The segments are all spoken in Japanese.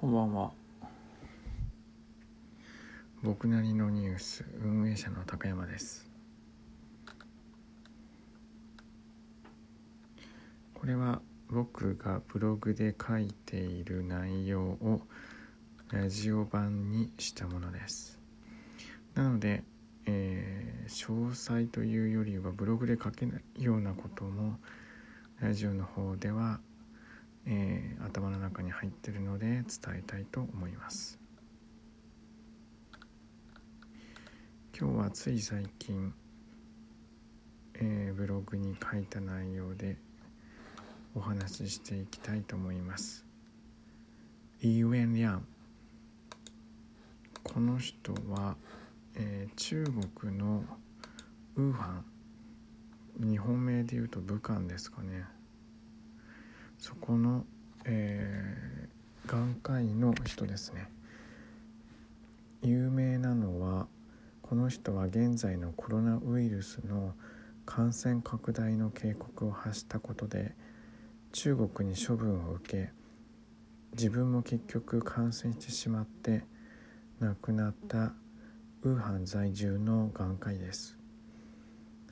こんばんは。僕なりのニュース運営者の高山です。これは僕がブログで書いている内容をラジオ版にしたものです。なので、えー、詳細というよりはブログで書けないようなこともラジオの方ではえー、頭の中に入ってるので伝えたいと思います。今日はつい最近、えー、ブログに書いた内容でお話ししていきたいと思います。イーウェン・リャン。この人は、えー、中国のウーハン。日本名で言うと武漢ですかね。そこの、えー、眼科医の人ですね。有名なのはこの人は現在のコロナウイルスの感染拡大の警告を発したことで中国に処分を受け自分も結局感染してしまって亡くなったウーハン在住の眼科医です。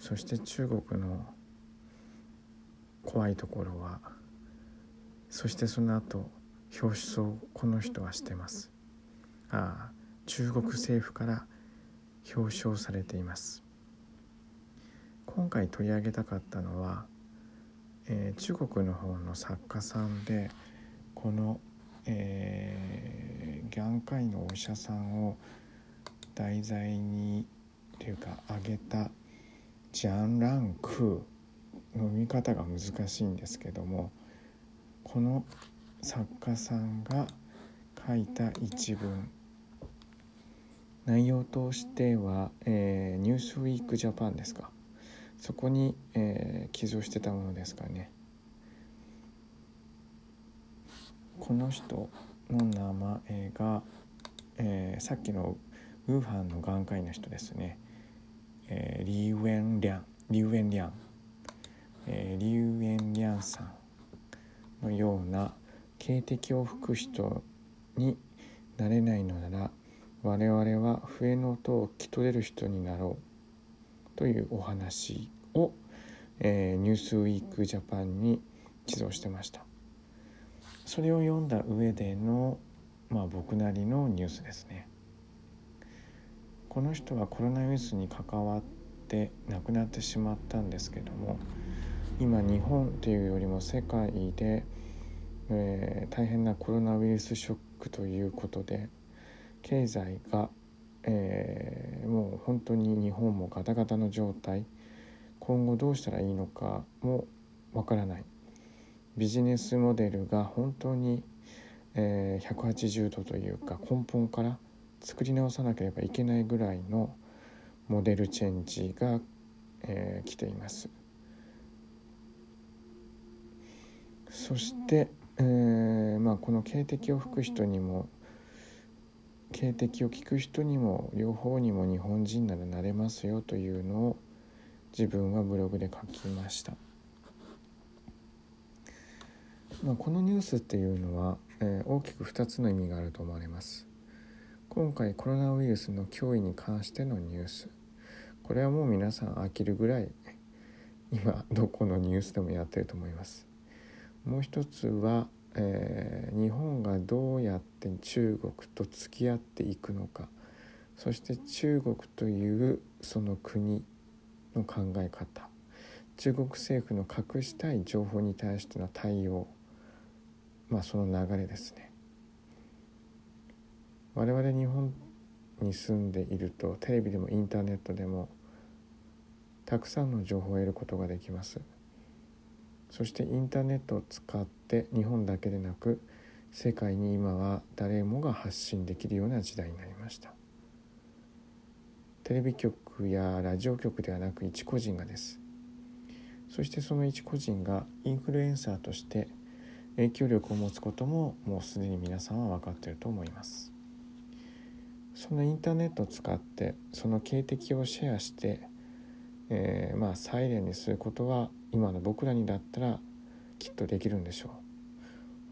そして中国の怖いところはそしてその後表彰をこの人はしてます。ああ中国政府から表彰されています。今回取り上げたかったのは、えー、中国の方の作家さんでこの、えー、眼科医のお医者さんを題材にというか挙げたジャン・ランクーの見方が難しいんですけどもこの作家さんが書いた一文。内容としては「えー、ニュースウィークジャパンですか。そこに、えー、寄贈してたものですかね。この人の名前が、えー、さっきのウーハンの眼科医の人ですね、えー、リーウェン・リャンリュウェン・リャン、えー、リュウェン・リャンさん。のような警笛を吹く人になれないのなら我々は笛の音を聞き取れる人になろうというお話を、えー、ニュースウィークジャパンに寄贈してました。それを読んだ上での、まあ、僕なりのニュースですね。この人はコロナウイルスに関わって亡くなってしまったんですけども今日本っていうよりも世界で、えー、大変なコロナウイルスショックということで経済が、えー、もう本当に日本もガタガタの状態今後どうしたらいいのかもわからないビジネスモデルが本当に、えー、180度というか根本から作り直さなければいけないぐらいのモデルチェンジが、えー、来ています。そして、えー、まあ、この警笛を吹く人にも警笛を聞く人にも両方にも日本人ならなれますよというのを自分はブログで書きました、まあ、このニュースっていうのは、えー、大きく2つの意味があると思われます。今回コロナウイルスの脅威に関してのニュース。これはもう皆さん飽きるぐらい今どこのニュースでもやってると思います。もう一つは、えー、日本がどうやって中国と付き合っていくのか。そして中国というその国の考え方。中国政府の隠したい情報に対しての対応。まあその流れですね。我々日本に住んでいるとテレビでもインターネットでもたくさんの情報を得ることができます。そしてインターネットを使って日本だけでなく世界に今は誰もが発信できるような時代になりました。テレビ局やラジオ局ではなく一個人がです。そしてその一個人がインフルエンサーとして影響力を持つことももうすでに皆さんは分かっていると思います。そのインターネットを使ってその警笛をシェアして、えー、まあサイレンにすることは今の僕らにだったらきっとできるんでしょう。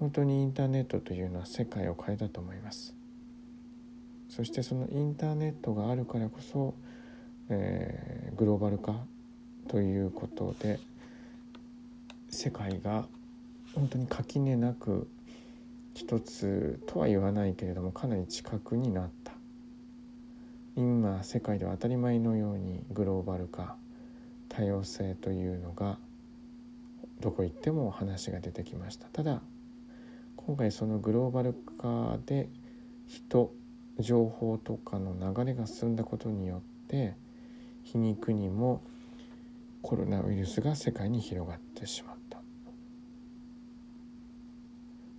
本当にインターネットというのは世界を変えたと思います。そしてそのインターネットがあるからこそ、えー、グローバル化ということで世界が本当に垣根なく一つとは言わないけれどもかなり近くになった。今世界では当たり前のようにグローバル化多様性というのがどこ行っても話が出てきました。ただ今回そのグローバル化で人情報とかの流れが進んだことによって皮肉にもコロナウイルスが世界に広がってしまった。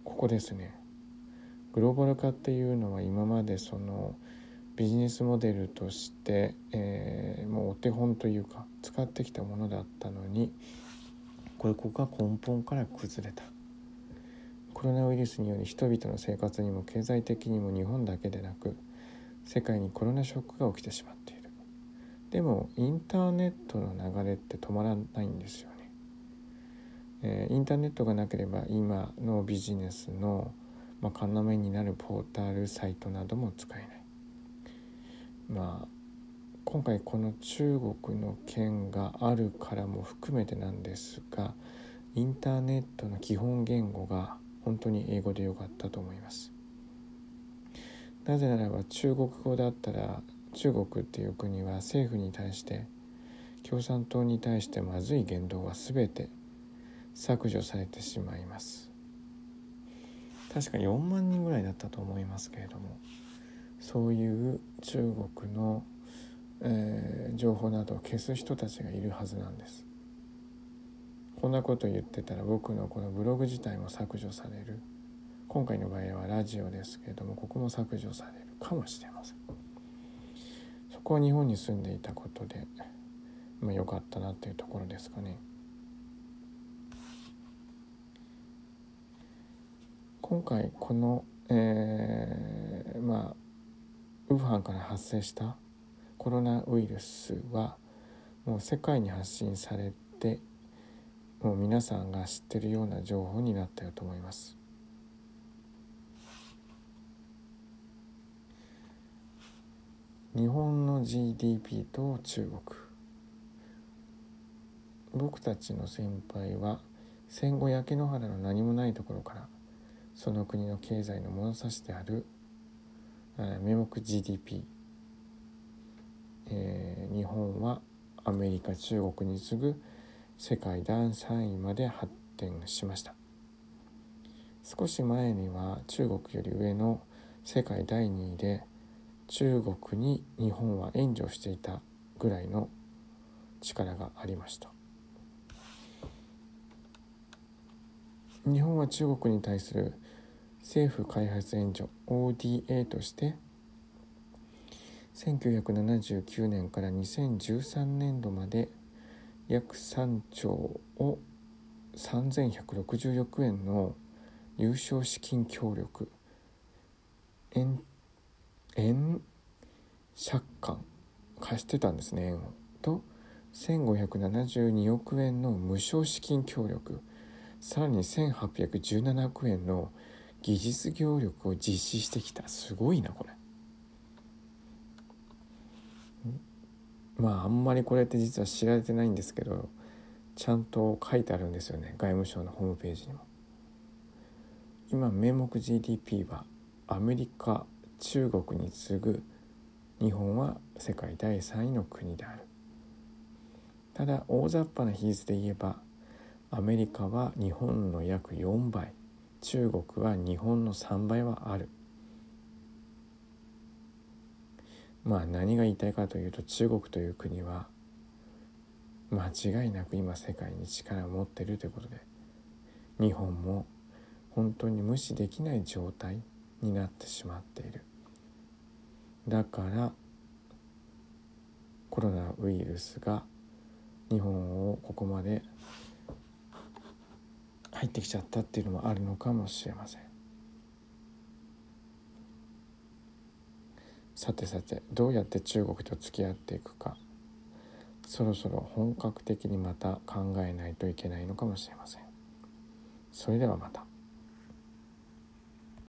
ここですね。グローバル化っていうのは今までそのビジネスモデルとして、えー、もうお手本というか使ってきたものだったのにこれここが根本から崩れた。コロナウイルスにより人々の生活にも経済的にも日本だけでなく世界にコロナショックが起きてしまっている。でもインターネットの流れって止まらないんですよね、えー、インターネットがなければ今のビジネスの、まあ、要になるポータルサイトなども使えない。まあ今回この中国の件があるからも含めてなんですがインターネットの基本言語が本当に英語でよかったと思います。なぜならば中国語だったら中国っていう国は政府に対して共産党に対してまずい言動は全て削除されてしまいます。確か4万人ぐらいだったと思いますけれどもそういう中国の、えー、情報などを消す人たちがいるはずなんです。こんなこと言ってたら僕のこのブログ自体も削除される。今回の場合はラジオですけれどもここも削除される。かもしれません。そこは日本に住んでいたことでまあ良かったなっていうところですかね。今回この、えー、まあウーハンから発生したコロナウイルスはもう世界に発信されてもう皆さんが知ってるような情報になったよと思います。日本の GDP と中国。僕たちの先輩は戦後焼け野原の何もないところからその国の経済の物差しである名目 GDP、えー、日本はアメリカ中国に次ぐ世界第3位まで発展しました。少し前には中国より上の世界第2位で中国に日本は援助していたぐらいの力がありました。日本は中国に対する政府開発援助 ODA として1979年から2013年度まで約3兆を3160億円の優勝資金協力円円借款貸してたんですね円を。と1572億円の無償資金協力さらに1817億円の技術協力を実施してきた。すごいなこれ。まああんまりこれって実は知られてないんですけどちゃんと書いてあるんですよね。外務省のホームページにも。今名目 GDP はアメリカ中国に次ぐ日本は世界第3位の国である。ただ大雑把な比率で言えばアメリカは日本の約4倍。中国は日本の3倍はある。まあ何が言いたいかというと中国という国は間違いなく今世界に力を持ってるということで日本も本当に無視できない状態になってしまっている。だからコロナウイルスが日本をここまで入ってきちゃったっていうのもあるのかもしれませんさてさてどうやって中国と付き合っていくかそろそろ本格的にまた考えないといけないのかもしれません。それではまた。